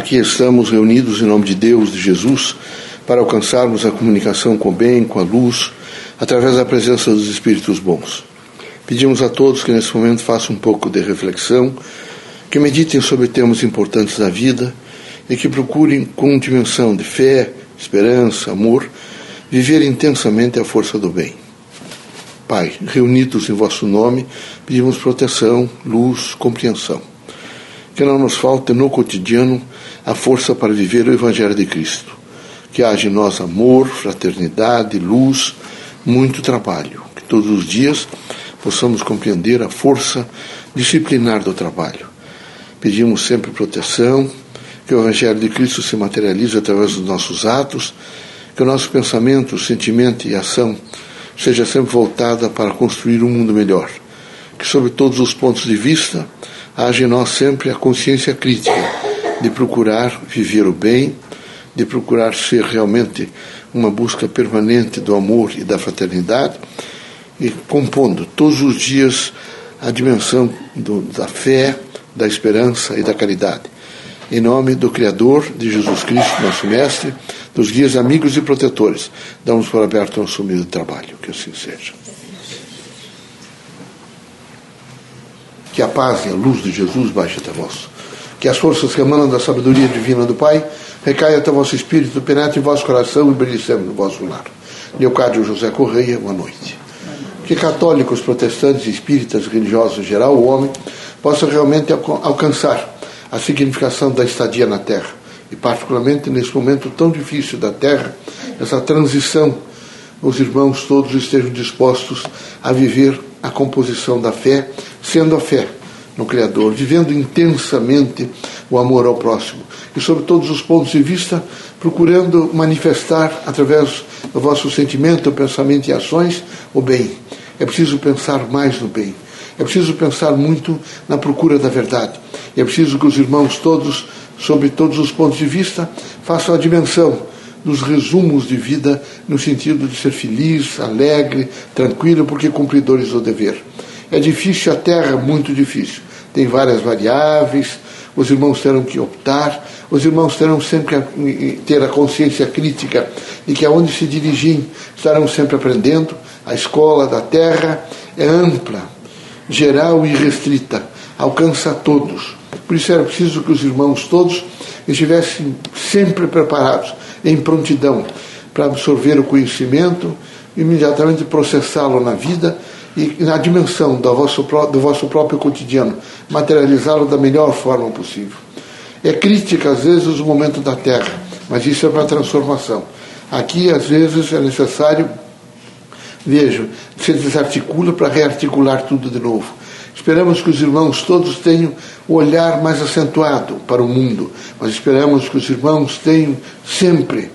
Aqui estamos reunidos em nome de Deus, de Jesus, para alcançarmos a comunicação com o bem, com a luz, através da presença dos Espíritos bons. Pedimos a todos que nesse momento façam um pouco de reflexão, que meditem sobre temas importantes da vida e que procurem, com dimensão de fé, esperança, amor, viver intensamente a força do bem. Pai, reunidos em vosso nome, pedimos proteção, luz, compreensão. Que não nos falte no cotidiano a força para viver o Evangelho de Cristo. Que haja em nós amor, fraternidade, luz, muito trabalho. Que todos os dias possamos compreender a força disciplinar do trabalho. Pedimos sempre proteção, que o Evangelho de Cristo se materialize através dos nossos atos, que o nosso pensamento, sentimento e ação seja sempre voltada para construir um mundo melhor. Que, sob todos os pontos de vista, haja em nós sempre a consciência crítica de procurar viver o bem, de procurar ser realmente uma busca permanente do amor e da fraternidade, e compondo todos os dias a dimensão do, da fé, da esperança e da caridade. Em nome do Criador, de Jesus Cristo, nosso Mestre, dos guias amigos e protetores, damos por aberto o nosso humilde trabalho. Que assim seja. Que a paz e a luz de Jesus baixe até vós. Que as forças que emanam da sabedoria divina do Pai recaia até o vosso espírito, penetre em vosso coração e brilhe no vosso lar. Leocádio José Correia, boa noite. Que católicos, protestantes, espíritas, religiosos em geral, o homem, possa realmente alcançar a significação da estadia na Terra e particularmente nesse momento tão difícil da Terra, essa transição, os irmãos todos estejam dispostos a viver a composição da fé, sendo a fé no Criador, vivendo intensamente o amor ao próximo e, sob todos os pontos de vista, procurando manifestar através do vosso sentimento, pensamento e ações o bem. É preciso pensar mais no bem. É preciso pensar muito na procura da verdade. É preciso que os irmãos todos sobre todos os pontos de vista, façam a dimensão dos resumos de vida no sentido de ser feliz, alegre, tranquilo, porque cumpridores do dever. É difícil a terra, muito difícil. Tem várias variáveis, os irmãos terão que optar, os irmãos terão sempre a, ter a consciência crítica de que aonde se dirigirem estarão sempre aprendendo. A escola da terra é ampla, geral e restrita, alcança a todos. Por isso era preciso que os irmãos todos estivessem sempre preparados, em prontidão, para absorver o conhecimento, imediatamente processá-lo na vida e na dimensão do vosso, do vosso próprio cotidiano, materializá-lo da melhor forma possível. É crítica, às vezes, o momento da Terra, mas isso é para transformação. Aqui, às vezes, é necessário, vejo, se desarticula para rearticular tudo de novo. Esperamos que os irmãos todos tenham o olhar mais acentuado para o mundo, mas esperamos que os irmãos tenham sempre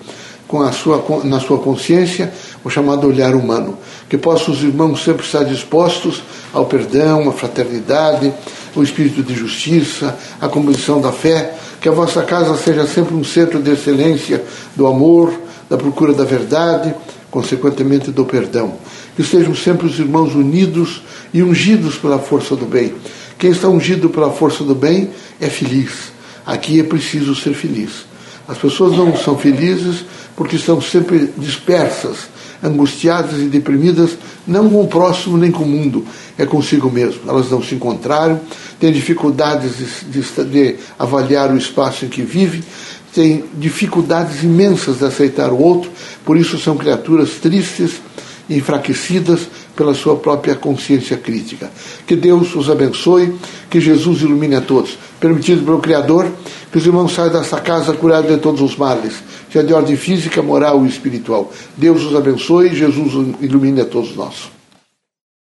com a sua, na sua consciência o chamado olhar humano, que possam os irmãos sempre estar dispostos ao perdão, à fraternidade, ao espírito de justiça, à compreensão da fé, que a vossa casa seja sempre um centro de excelência do amor, da procura da verdade, consequentemente do perdão. Que estejam sempre os irmãos unidos e ungidos pela força do bem. Quem está ungido pela força do bem é feliz. Aqui é preciso ser feliz. As pessoas não são felizes porque estão sempre dispersas, angustiadas e deprimidas, não com o próximo nem com o mundo, é consigo mesmo. Elas não se encontraram, têm dificuldades de, de, de avaliar o espaço em que vivem, têm dificuldades imensas de aceitar o outro, por isso são criaturas tristes, enfraquecidas pela sua própria consciência crítica. Que Deus os abençoe, que Jesus ilumine a todos. Permitido pelo Criador, que os irmãos saiam desta casa curados de todos os males, seja de ordem física, moral e espiritual. Deus os abençoe Jesus ilumine a todos nós.